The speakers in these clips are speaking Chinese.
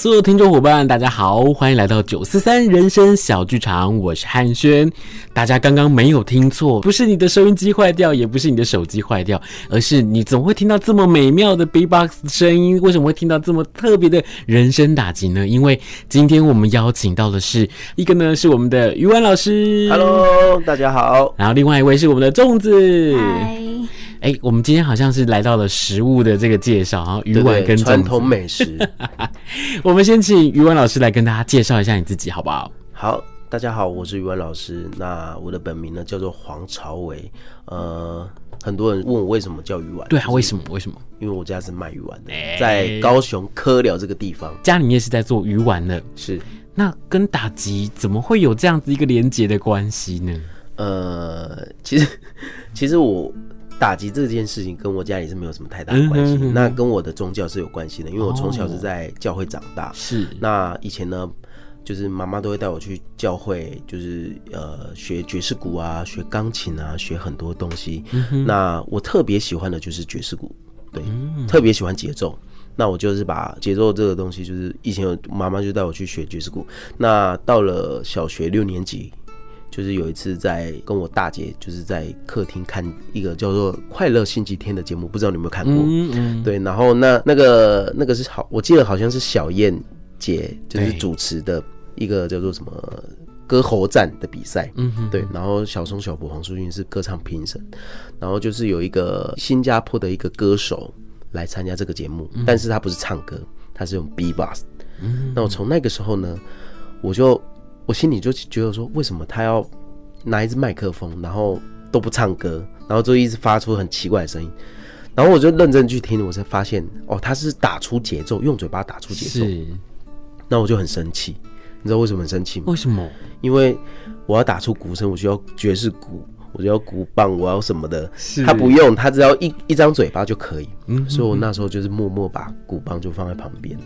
所有听众伙伴，大家好，欢迎来到九四三人生小剧场，我是汉轩。大家刚刚没有听错，不是你的收音机坏掉，也不是你的手机坏掉，而是你怎么会听到这么美妙的 B-box 声音？为什么会听到这么特别的人声打击呢？因为今天我们邀请到的是一个呢，是我们的余文老师。Hello，大家好。然后另外一位是我们的粽子。嗨。哎，我们今天好像是来到了食物的这个介绍啊，鱼丸跟传统美食。我们先请鱼丸老师来跟大家介绍一下你自己，好不好？好，大家好，我是鱼丸老师。那我的本名呢叫做黄朝伟。呃，很多人问我为什么叫鱼丸？对啊，为什么？为什么？因为我家是卖鱼丸的，在高雄科寮这个地方，家里面是在做鱼丸的。是，那跟打击怎么会有这样子一个连结的关系呢？呃，其实，其实我。打击这件事情跟我家里是没有什么太大的关系，那跟我的宗教是有关系的，因为我从小是在教会长大。是、哦，那以前呢，就是妈妈都会带我去教会，就是呃学爵士鼓啊，学钢琴啊，学很多东西。嗯、那我特别喜欢的就是爵士鼓，对，嗯、特别喜欢节奏。那我就是把节奏这个东西，就是以前妈妈就带我去学爵士鼓。那到了小学六年级。就是有一次在跟我大姐，就是在客厅看一个叫做《快乐星期天》的节目，不知道你有没有看过？嗯嗯。对，然后那那个那个是好，我记得好像是小燕姐就是主持的一个叫做什么歌喉战的比赛。嗯哼。对，然后小松、小柏、黄舒骏是歌唱评审，然后就是有一个新加坡的一个歌手来参加这个节目，但是他不是唱歌，他是用 B-box。嗯。那我从那个时候呢，我就。我心里就觉得说，为什么他要拿一支麦克风，然后都不唱歌，然后就一直发出很奇怪的声音，然后我就认真去听，我才发现哦，他是打出节奏，用嘴巴打出节奏。是。那我就很生气，你知道为什么很生气吗？为什么？因为我要打出鼓声，我需要爵士鼓，我就要鼓棒，我要什么的。是。他不用，他只要一一张嘴巴就可以。嗯。所以我那时候就是默默把鼓棒就放在旁边。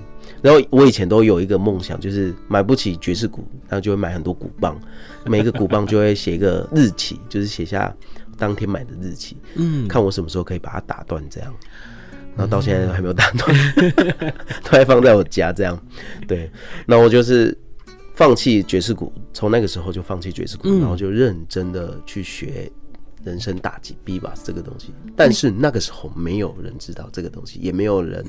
然后我以前都有一个梦想，就是买不起爵士鼓，然后就会买很多鼓棒，每一个鼓棒就会写一个日期，就是写下当天买的日期，嗯，看我什么时候可以把它打断这样。然后到现在都还没有打断，都还放在我家这样。对，那我就是放弃爵士鼓，从那个时候就放弃爵士鼓，然后就认真的去学人生打击 B-box 这个东西。但是那个时候没有人知道这个东西，也没有人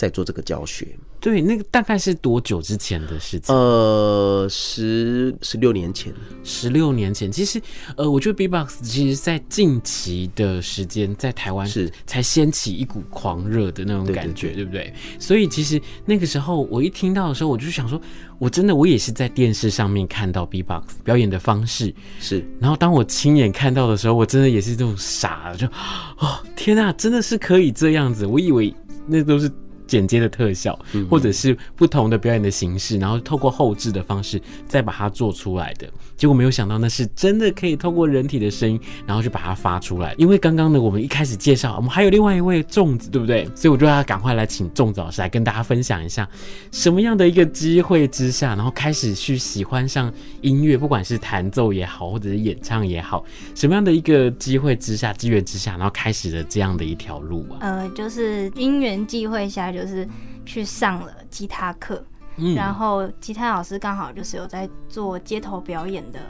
在做这个教学。对，那个大概是多久之前的事情？呃，十十六年前。十六年前，其实，呃，我觉得 B-box 其实在近期的时间，在台湾是才掀起一股狂热的那种感觉，对，不对？所以其实那个时候我一听到的时候，我就想说，我真的我也是在电视上面看到 B-box 表演的方式，是。然后当我亲眼看到的时候，我真的也是这种傻了，就哦天呐，真的是可以这样子，我以为那都是。剪接的特效，嗯、或者是不同的表演的形式，然后透过后置的方式再把它做出来的。结果没有想到那是真的可以透过人体的声音，然后就把它发出来。因为刚刚呢，我们一开始介绍，我们还有另外一位粽子，对不对？所以我就要赶快来请粽子老师来跟大家分享一下，什么样的一个机会之下，然后开始去喜欢上音乐，不管是弹奏也好，或者是演唱也好，什么样的一个机会之下、机缘之下，然后开始了这样的一条路啊？呃，就是因缘际会下，就是去上了吉他课，嗯，然后吉他老师刚好就是有在做街头表演的，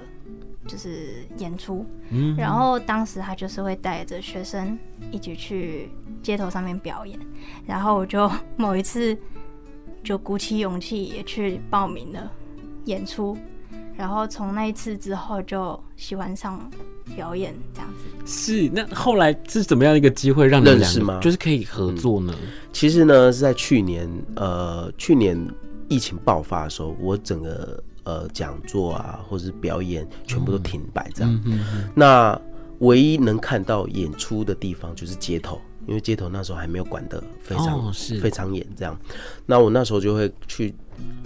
就是演出，嗯，然后当时他就是会带着学生一起去街头上面表演，然后我就 某一次就鼓起勇气也去报名了演出。然后从那一次之后就喜欢上表演这样子。是，那后来是怎么样一个机会让你们认识吗？就是可以合作呢？嗯、其实呢是在去年，呃，去年疫情爆发的时候，我整个呃讲座啊或者是表演全部都停摆这样。嗯嗯嗯、那唯一能看到演出的地方就是街头，因为街头那时候还没有管得非常、非常严这样。那我那时候就会去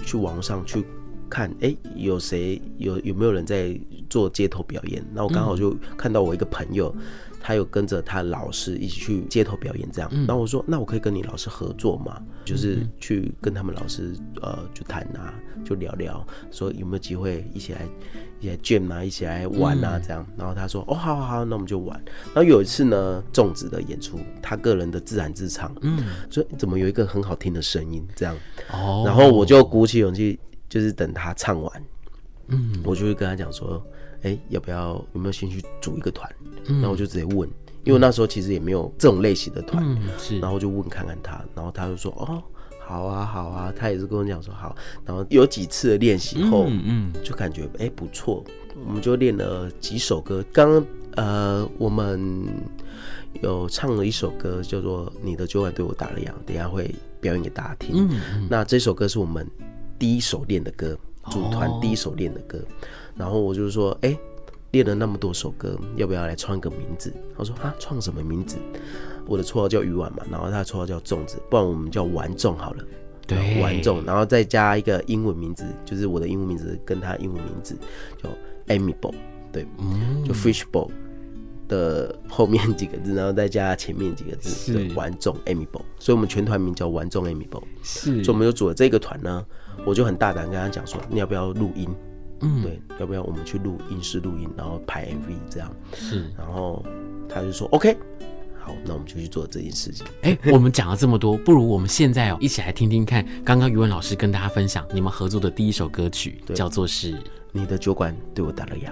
去网上去。看，哎、欸，有谁有有没有人在做街头表演？那我刚好就看到我一个朋友，嗯、他有跟着他老师一起去街头表演，这样。然后我说，那我可以跟你老师合作吗？就是去跟他们老师呃，就谈啊，就聊聊，说有没有机会一起来一起来 jam 啊，一起来玩啊，这样。然后他说，哦，好好好，那我们就玩。然后有一次呢，粽子的演出，他个人的自然自唱，嗯，所以怎么有一个很好听的声音，这样。哦，然后我就鼓起勇气。就是等他唱完，嗯，我就会跟他讲说，哎、欸，要不要有没有兴趣组一个团？嗯，然后我就直接问，因为那时候其实也没有这种类型的团，嗯，是，然后就问看看他，然后他就说，哦，好啊，好啊，他也是跟我讲说好，然后有几次的练习后，嗯，就感觉哎、欸、不错，我们就练了几首歌。刚刚呃，我们有唱了一首歌叫做《你的酒馆对我打了烊》，等一下会表演给大家听。嗯，嗯，那这首歌是我们。第一首练的歌，组团第一首练的歌，然后我就说，哎，练了那么多首歌，要不要来创一个名字？他说啊，创什么名字？我的绰号叫鱼丸嘛，然后他的绰号叫粽子，不然我们叫丸粽好了。对，丸粽，然后再加一个英文名字，就是我的英文名字跟他英文名字叫 Amiable，对，就 Fishbowl 的后面几个字，然后再加前面几个字，对，丸粽 Amiable，所以我们全团名叫丸粽 Amiable，是，所以我们就组了这个团呢。我就很大胆跟他讲说，你要不要录音？嗯，对，要不要我们去录音室录音，然后拍 MV 这样？是，然后他就说 OK，好，那我们就去做这件事情。哎、欸，我们讲了这么多，不如我们现在哦，一起来听听看，刚刚于文老师跟大家分享你们合作的第一首歌曲，叫做是《你的酒馆对我打了烊》。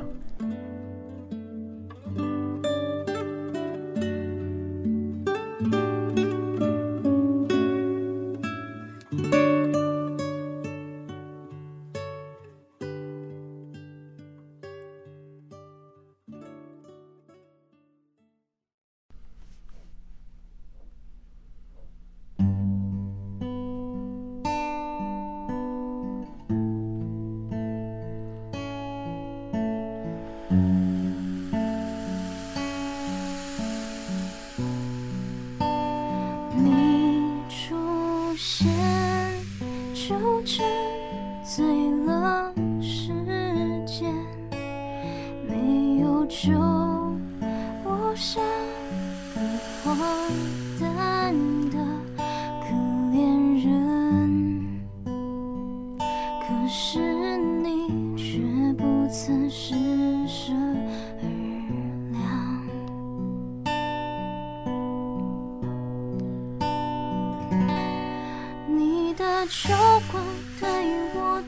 的秋光对我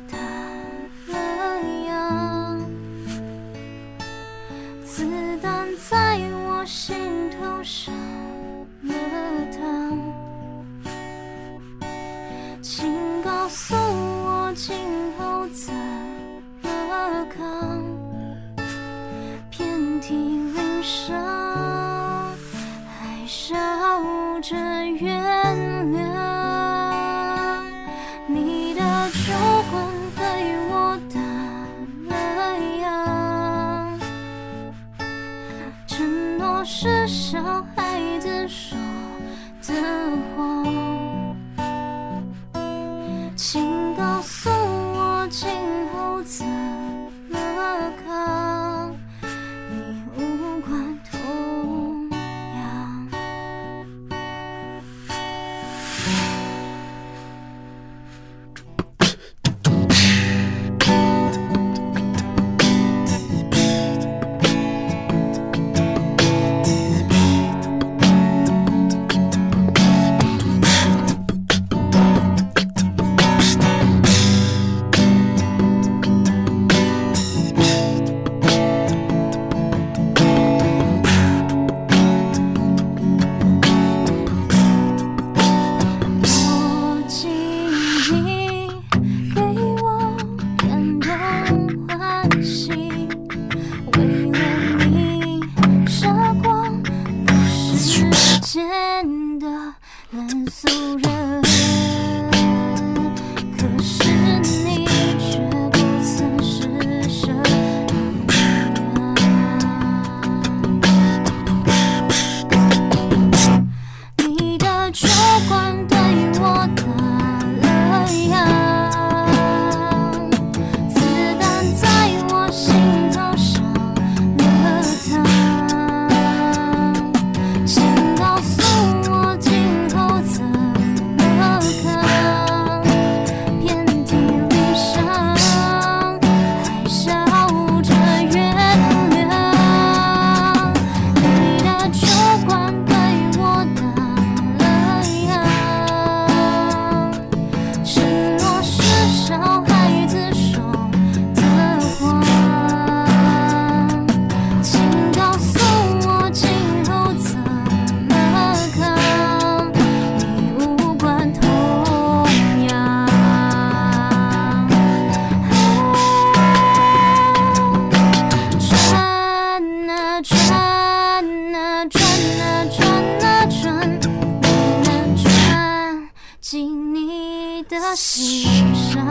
心上，看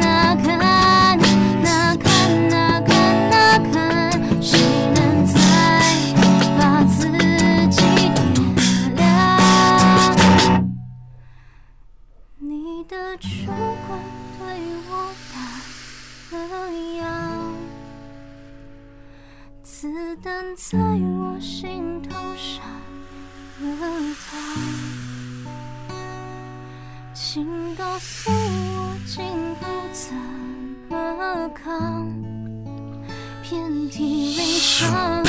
啊看啊看啊看啊看，谁能再把自己点亮？你的烛光对我打了烊，子弹在。告诉我今后怎么扛？遍体鳞伤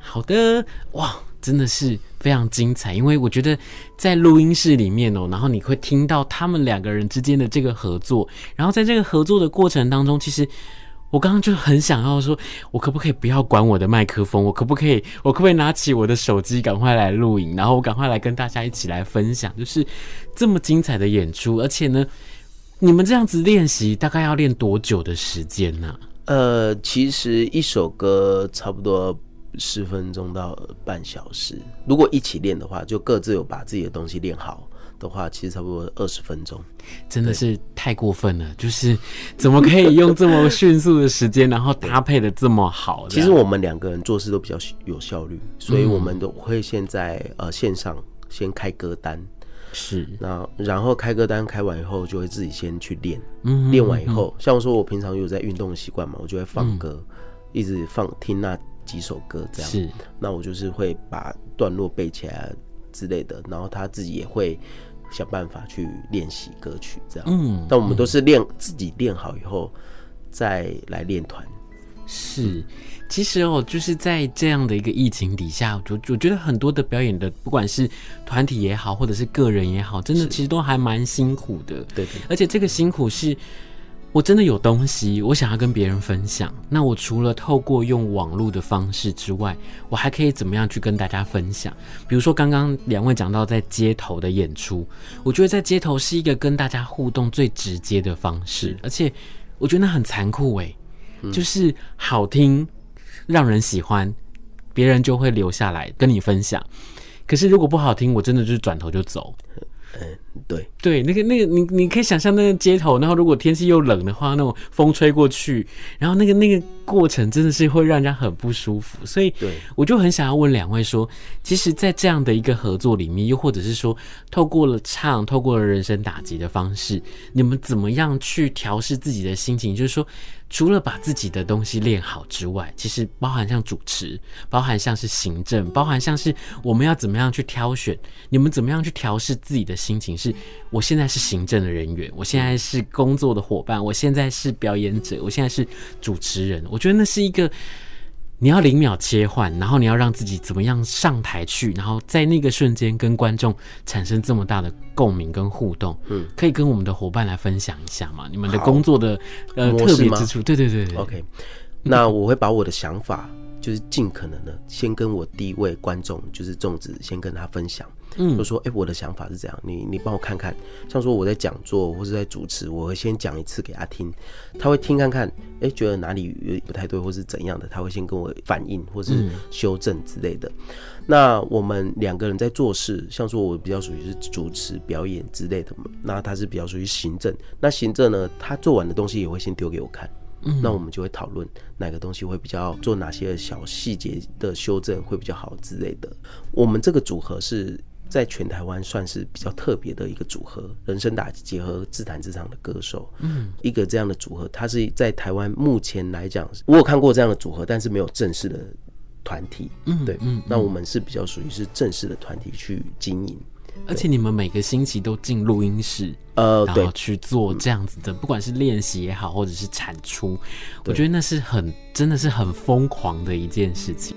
好的，哇，真的是非常精彩。因为我觉得在录音室里面哦，然后你会听到他们两个人之间的这个合作，然后在这个合作的过程当中，其实我刚刚就很想要说，我可不可以不要管我的麦克风？我可不可以，我可不可以拿起我的手机，赶快来录影，然后我赶快来跟大家一起来分享，就是这么精彩的演出。而且呢，你们这样子练习大概要练多久的时间呢？呃，其实一首歌差不多。十分钟到半小时，如果一起练的话，就各自有把自己的东西练好的话，其实差不多二十分钟。真的是太过分了，就是怎么可以用这么迅速的时间，然后搭配的这么好？其实我们两个人做事都比较有效率，所以我们都会先在呃线上先开歌单，是，那然后开歌单开完以后，就会自己先去练，嗯，练完以后，像我说我平常有在运动的习惯嘛，我就会放歌，嗯、一直放听那几首歌这样，是，那我就是会把段落背起来之类的，然后他自己也会想办法去练习歌曲这样，嗯，但我们都是练自己练好以后再来练团。是，其实哦，就是在这样的一个疫情底下，我我觉得很多的表演的，不管是团体也好，或者是个人也好，真的其实都还蛮辛苦的。对对，而且这个辛苦是，我真的有东西我想要跟别人分享。那我除了透过用网络的方式之外，我还可以怎么样去跟大家分享？比如说刚刚两位讲到在街头的演出，我觉得在街头是一个跟大家互动最直接的方式，而且我觉得那很残酷诶。就是好听，让人喜欢，别人就会留下来跟你分享。可是如果不好听，我真的就是转头就走。嗯，对对，那个那个，你你可以想象那个街头，然后如果天气又冷的话，那种风吹过去，然后那个那个过程真的是会让人家很不舒服。所以，对，我就很想要问两位说，其实，在这样的一个合作里面，又或者是说，透过了唱，透过了人生打击的方式，你们怎么样去调试自己的心情？就是说。除了把自己的东西练好之外，其实包含像主持，包含像是行政，包含像是我们要怎么样去挑选，你们怎么样去调试自己的心情？是我现在是行政的人员，我现在是工作的伙伴，我现在是表演者，我现在是主持人。我觉得那是一个。你要零秒切换，然后你要让自己怎么样上台去，然后在那个瞬间跟观众产生这么大的共鸣跟互动。嗯，可以跟我们的伙伴来分享一下吗？你们的工作的呃特别之处？对对对对。OK，那我会把我的想法，就是尽可能的先跟我第一位观众，就是粽子，先跟他分享。嗯，就说哎、欸，我的想法是这样，你你帮我看看，像说我在讲座或是在主持，我会先讲一次给他听，他会听看看，哎、欸，觉得哪里有不太对或是怎样的，他会先跟我反映或是修正之类的。嗯、那我们两个人在做事，像说我比较属于是主持表演之类的嘛，那他是比较属于行政。那行政呢，他做完的东西也会先丢给我看，嗯，那我们就会讨论哪个东西会比较做哪些小细节的修正会比较好之类的。我们这个组合是。在全台湾算是比较特别的一个组合，人生打击结合自弹自唱的歌手，嗯，一个这样的组合，它是在台湾目前来讲，我有看过这样的组合，但是没有正式的团体，嗯，对，嗯，那我们是比较属于是正式的团体去经营，而且你们每个星期都进录音室，呃，然后去做这样子的，不管是练习也好，或者是产出，我觉得那是很真的是很疯狂的一件事情。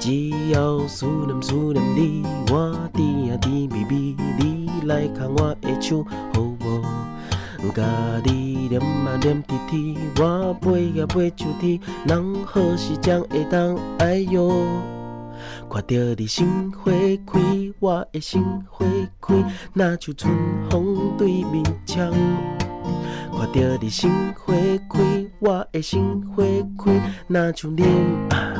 只要思念思念你，我甜甜蜜蜜，你来牵我的手好无？甲你黏啊黏贴贴，我飞呀飞上天，人何时才会当爱哟？看着你心花开，我的心花开，那像春风对面唱。看着你心花开，我的心花开，那像林啊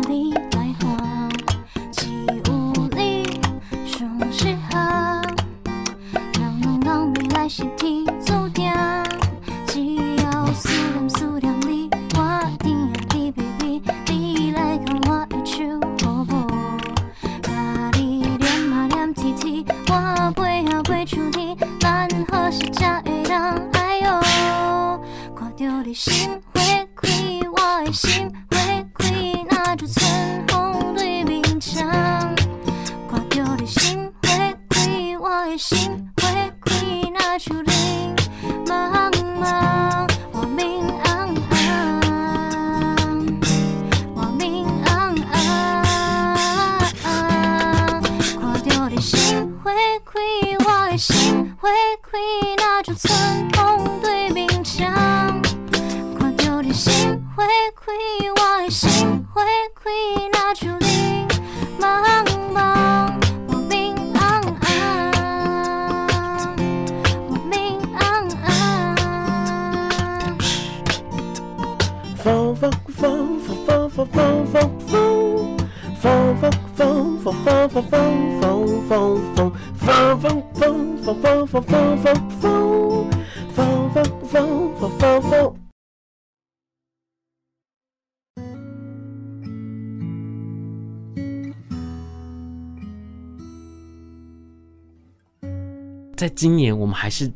心。风风风风风风风，风风风风风风风风风，风风风风风风。在今年，我们还是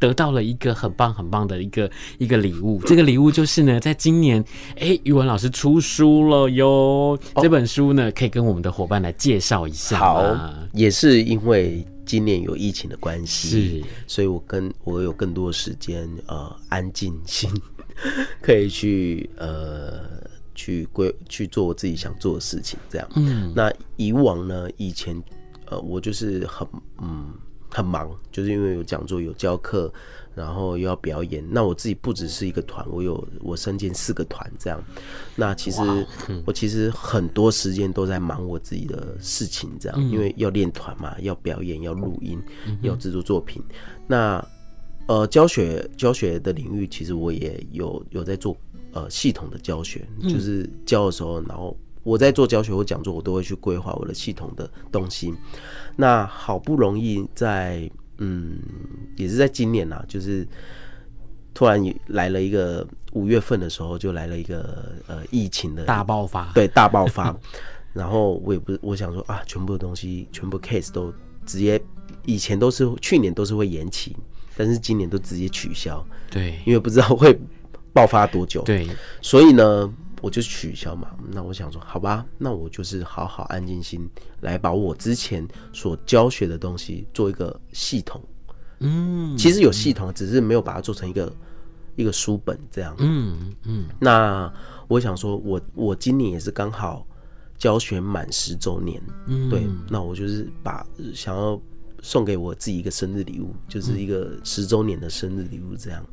得到了一个很棒很棒的一个一个礼物。这个礼物就是呢，在今年，哎，语文老师出书了哟。哦、这本书呢，可以跟我们的伙伴来介绍一下。好，也是因为今年有疫情的关系，是，所以我跟我有更多的时间，呃，安静心，可以去呃去规去做我自己想做的事情。这样，嗯，那以往呢，以前呃，我就是很嗯。很忙，就是因为有讲座、有教课，然后又要表演。那我自己不只是一个团，我有我身兼四个团这样。那其实我其实很多时间都在忙我自己的事情，这样，因为要练团嘛，要表演，要录音，要制作作品。那呃，教学教学的领域，其实我也有有在做呃系统的教学，就是教的时候，然后。我在做教学或讲座，我都会去规划我的系统的东西。那好不容易在嗯，也是在今年啊，就是突然来了一个五月份的时候，就来了一个呃疫情的大爆发，对，大爆发。然后我也不是我想说啊，全部的东西，全部 case 都直接以前都是去年都是会延期，但是今年都直接取消。对，因为不知道会爆发多久。对，所以呢。我就取消嘛，那我想说，好吧，那我就是好好安静心来把我之前所教学的东西做一个系统。嗯，其实有系统，只是没有把它做成一个一个书本这样。嗯嗯。那我想说我，我我今年也是刚好教学满十周年。嗯，对，那我就是把想要送给我自己一个生日礼物，就是一个十周年的生日礼物这样。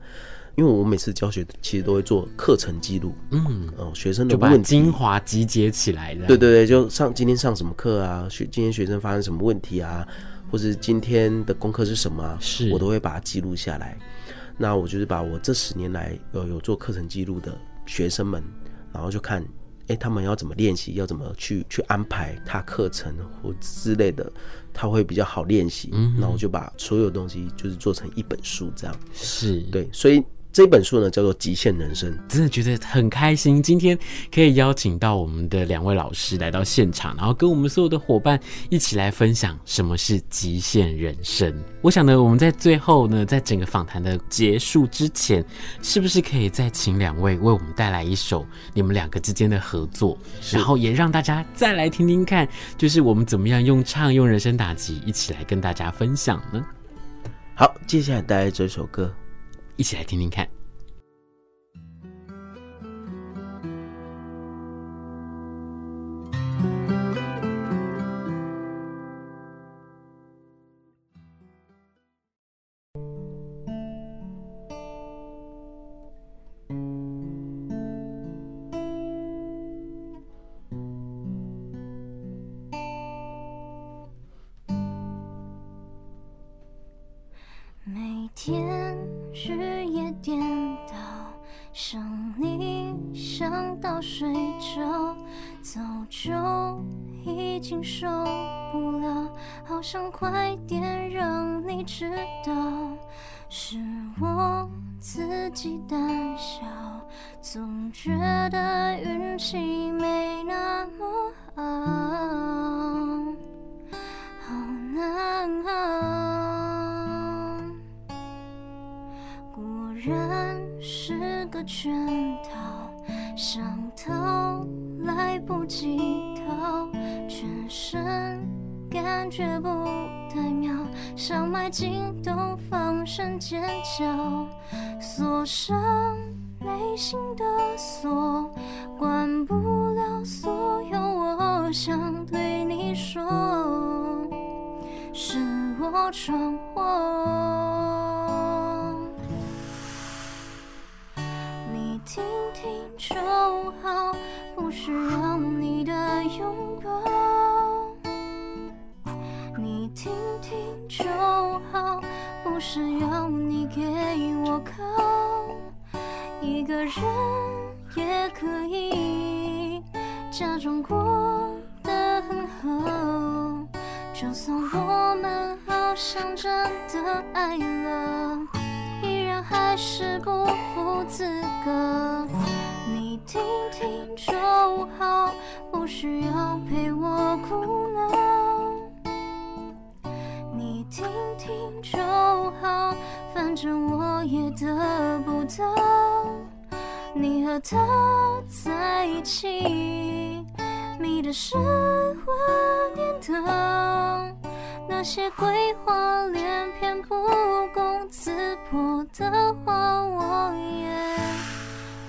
因为我每次教学其实都会做课程记录，嗯，哦，学生的把精华集结起来的，对对对，就上今天上什么课啊，学今天学生发生什么问题啊，或是今天的功课是什么啊，是。我都会把它记录下来。那我就是把我这十年来有有做课程记录的学生们，然后就看，哎，他们要怎么练习，要怎么去去安排他课程或之类的，他会比较好练习。嗯，然后就把所有东西就是做成一本书这样，是对，所以。这本书呢，叫做《极限人生》，真的觉得很开心。今天可以邀请到我们的两位老师来到现场，然后跟我们所有的伙伴一起来分享什么是极限人生。我想呢，我们在最后呢，在整个访谈的结束之前，是不是可以再请两位为我们带来一首你们两个之间的合作，然后也让大家再来听听看，就是我们怎么样用唱用人生打击一起来跟大家分享呢？好，接下来带来这首歌。一起来听听看。人是个圈套，想逃来不及逃，全身感觉不太妙，想埋进洞放声尖叫，锁上内心的锁，关不了所有我想对你说，是我闯祸。听听就好，不需要你的拥抱。你听听就好，不需要你给我靠。一个人也可以假装过得很好，就算我们好像真的爱了。还是不负资格，你听听就好，不需要陪我哭闹。你听听就好，反正我也得不到。你和他在一起，迷的是温点灯。那些鬼话连篇不攻自破的话，我也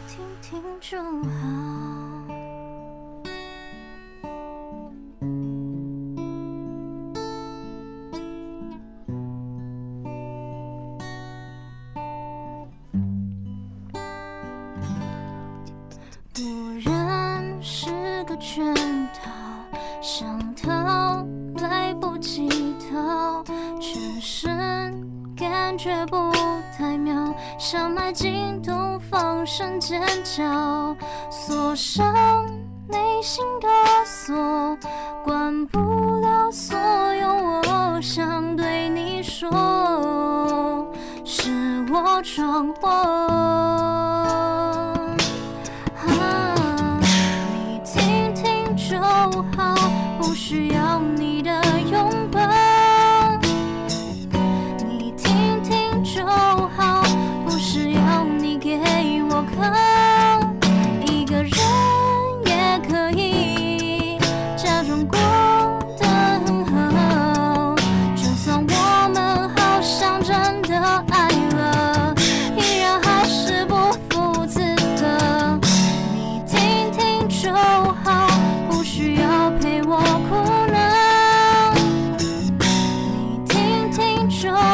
听听就好。不然是个圈套，想逃来不及。全身感觉不太妙，想埋进洞放声尖叫，锁上内心的锁，关不了所有我想对你说，是我闯祸。你听听就好，不需要你说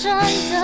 真的。